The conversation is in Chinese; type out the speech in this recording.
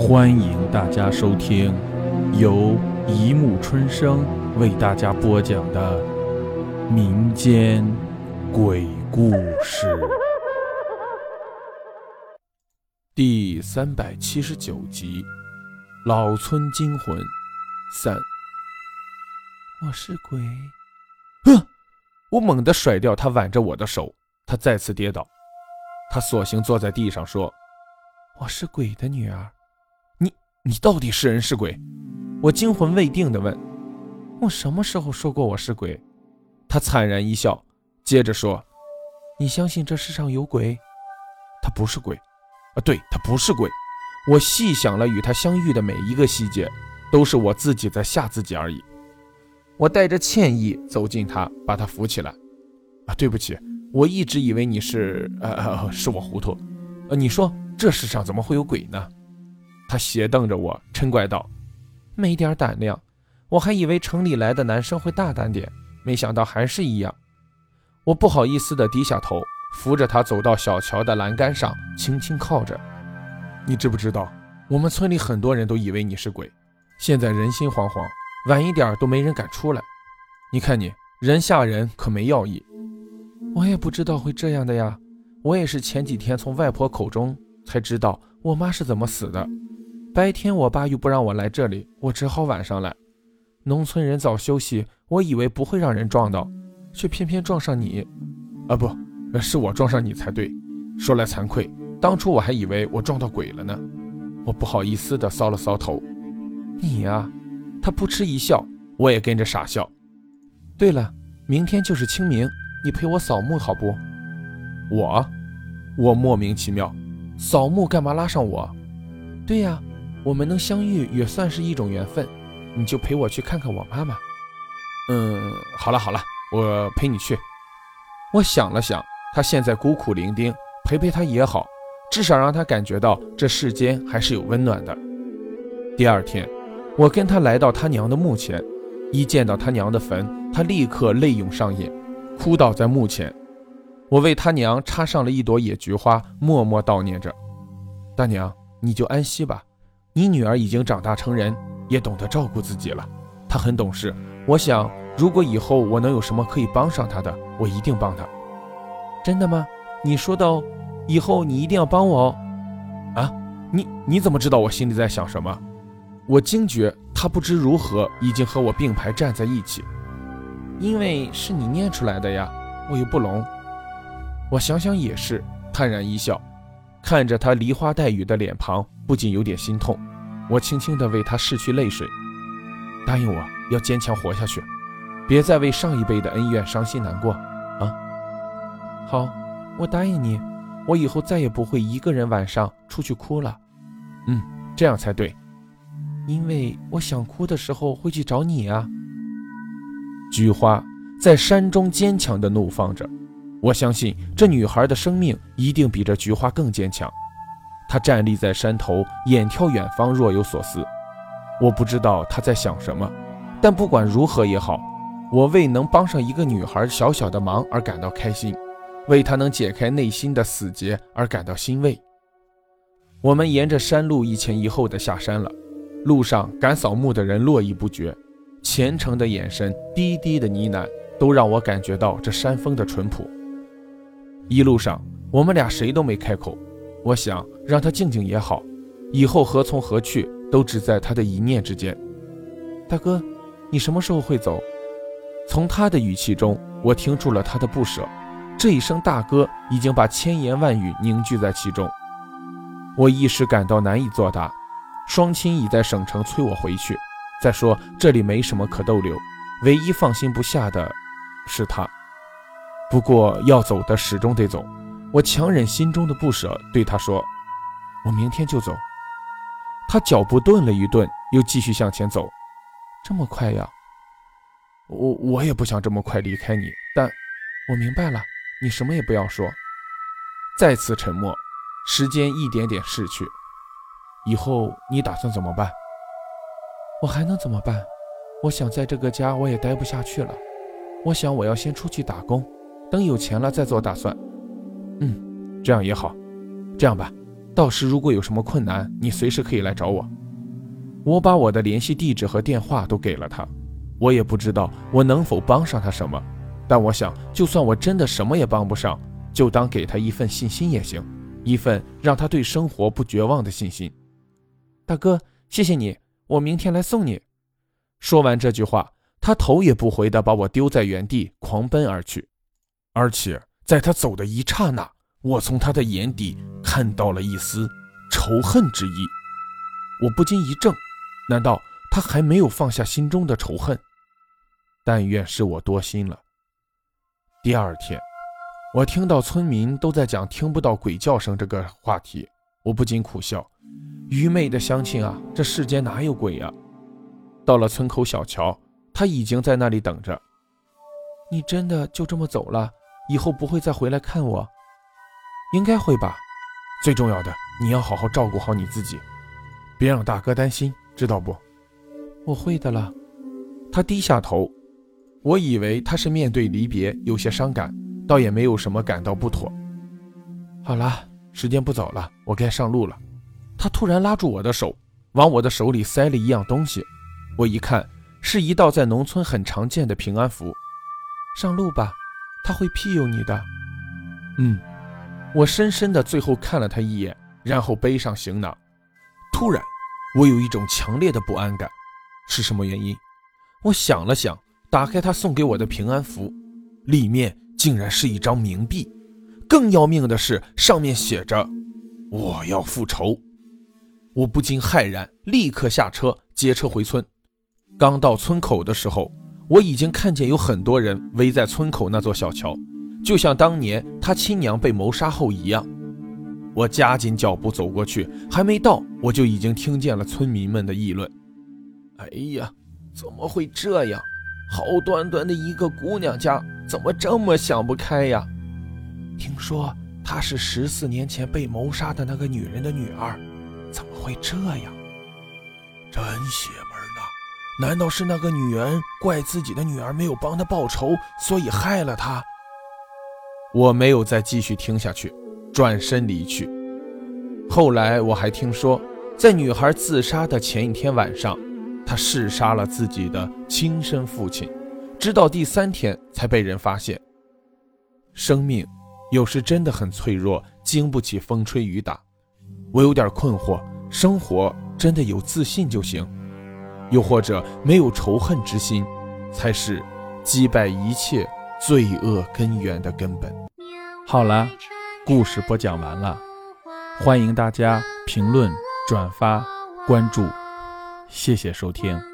欢迎大家收听由一木春生为大家播讲的民间鬼故事第三百七十九集《老村惊魂三》。我是鬼。哼，我猛地甩掉他挽着我的手，他再次跌倒。他索性坐在地上说：“我是鬼的女儿。”你到底是人是鬼？我惊魂未定地问。我什么时候说过我是鬼？他惨然一笑，接着说：“你相信这世上有鬼？他不是鬼，啊，对他不是鬼。我细想了与他相遇的每一个细节，都是我自己在吓自己而已。”我带着歉意走近他，把他扶起来。啊，对不起，我一直以为你是……呃，是我糊涂。呃，你说这世上怎么会有鬼呢？他斜瞪着我，嗔怪道：“没点胆量！我还以为城里来的男生会大胆点，没想到还是一样。”我不好意思地低下头，扶着他走到小桥的栏杆上，轻轻靠着。你知不知道，我们村里很多人都以为你是鬼，现在人心惶惶。晚一点都没人敢出来，你看你人吓人可没要义。我也不知道会这样的呀，我也是前几天从外婆口中才知道我妈是怎么死的。白天我爸又不让我来这里，我只好晚上来。农村人早休息，我以为不会让人撞到，却偏偏撞上你。啊，不是我撞上你才对。说来惭愧，当初我还以为我撞到鬼了呢。我不好意思地搔了搔头。你呀。他扑哧一笑，我也跟着傻笑。对了，明天就是清明，你陪我扫墓好不？我，我莫名其妙，扫墓干嘛拉上我？对呀，我们能相遇也算是一种缘分，你就陪我去看看我妈妈。嗯，好了好了，我陪你去。我想了想，他现在孤苦伶仃，陪陪他也好，至少让他感觉到这世间还是有温暖的。第二天。我跟他来到他娘的墓前，一见到他娘的坟，他立刻泪涌上眼，哭倒在墓前。我为他娘插上了一朵野菊花，默默悼念着：“大娘，你就安息吧，你女儿已经长大成人，也懂得照顾自己了。她很懂事。我想，如果以后我能有什么可以帮上她的，我一定帮她。真的吗？你说到以后你一定要帮我哦。啊，你你怎么知道我心里在想什么？”我惊觉他不知如何已经和我并排站在一起，因为是你念出来的呀，我又不聋。我想想也是，叹然一笑，看着他梨花带雨的脸庞，不禁有点心痛。我轻轻地为他拭去泪水，答应我要坚强活下去，别再为上一辈的恩怨伤心难过啊！好，我答应你，我以后再也不会一个人晚上出去哭了。嗯，这样才对。因为我想哭的时候会去找你啊。菊花在山中坚强地怒放着，我相信这女孩的生命一定比这菊花更坚强。他站立在山头，眼眺远方，若有所思。我不知道他在想什么，但不管如何也好，我为能帮上一个女孩小小的忙而感到开心，为她能解开内心的死结而感到欣慰。我们沿着山路一前一后的下山了。路上赶扫墓的人络绎不绝，虔诚的眼神、低低的呢喃，都让我感觉到这山峰的淳朴。一路上，我们俩谁都没开口。我想让他静静也好，以后何从何去，都只在他的一念之间。大哥，你什么时候会走？从他的语气中，我听出了他的不舍。这一声“大哥”已经把千言万语凝聚在其中。我一时感到难以作答。双亲已在省城催我回去。再说这里没什么可逗留，唯一放心不下的是他。不过要走的始终得走，我强忍心中的不舍，对他说：“我明天就走。”他脚步顿了一顿，又继续向前走。这么快呀？我我也不想这么快离开你，但我明白了，你什么也不要说。再次沉默，时间一点点逝去。以后你打算怎么办？我还能怎么办？我想在这个家我也待不下去了。我想我要先出去打工，等有钱了再做打算。嗯，这样也好。这样吧，到时如果有什么困难，你随时可以来找我。我把我的联系地址和电话都给了他。我也不知道我能否帮上他什么，但我想，就算我真的什么也帮不上，就当给他一份信心也行，一份让他对生活不绝望的信心。大哥，谢谢你，我明天来送你。说完这句话，他头也不回地把我丢在原地，狂奔而去。而且在他走的一刹那，我从他的眼底看到了一丝仇恨之意。我不禁一怔，难道他还没有放下心中的仇恨？但愿是我多心了。第二天，我听到村民都在讲听不到鬼叫声这个话题，我不禁苦笑：愚昧的乡亲啊，这世间哪有鬼呀？到了村口小桥，他已经在那里等着。你真的就这么走了？以后不会再回来看我？应该会吧。最重要的，你要好好照顾好你自己，别让大哥担心，知道不？我会的了。他低下头。我以为他是面对离别有些伤感，倒也没有什么感到不妥。好了，时间不早了，我该上路了。他突然拉住我的手，往我的手里塞了一样东西。我一看，是一道在农村很常见的平安符。上路吧，他会庇佑你的。嗯，我深深的最后看了他一眼，然后背上行囊。突然，我有一种强烈的不安感，是什么原因？我想了想。打开他送给我的平安符，里面竟然是一张冥币。更要命的是，上面写着“我要复仇”。我不禁骇然，立刻下车接车回村。刚到村口的时候，我已经看见有很多人围在村口那座小桥，就像当年他亲娘被谋杀后一样。我加紧脚步走过去，还没到，我就已经听见了村民们的议论：“哎呀，怎么会这样？”好端端的一个姑娘家，怎么这么想不开呀？听说她是十四年前被谋杀的那个女人的女儿，怎么会这样？真邪门！难道是那个女人怪自己的女儿没有帮她报仇，所以害了她？我没有再继续听下去，转身离去。后来我还听说，在女孩自杀的前一天晚上。他弑杀了自己的亲生父亲，直到第三天才被人发现。生命有时真的很脆弱，经不起风吹雨打。我有点困惑：生活真的有自信就行，又或者没有仇恨之心，才是击败一切罪恶根源的根本？好了，故事播讲完了，欢迎大家评论、转发、关注。谢谢收听。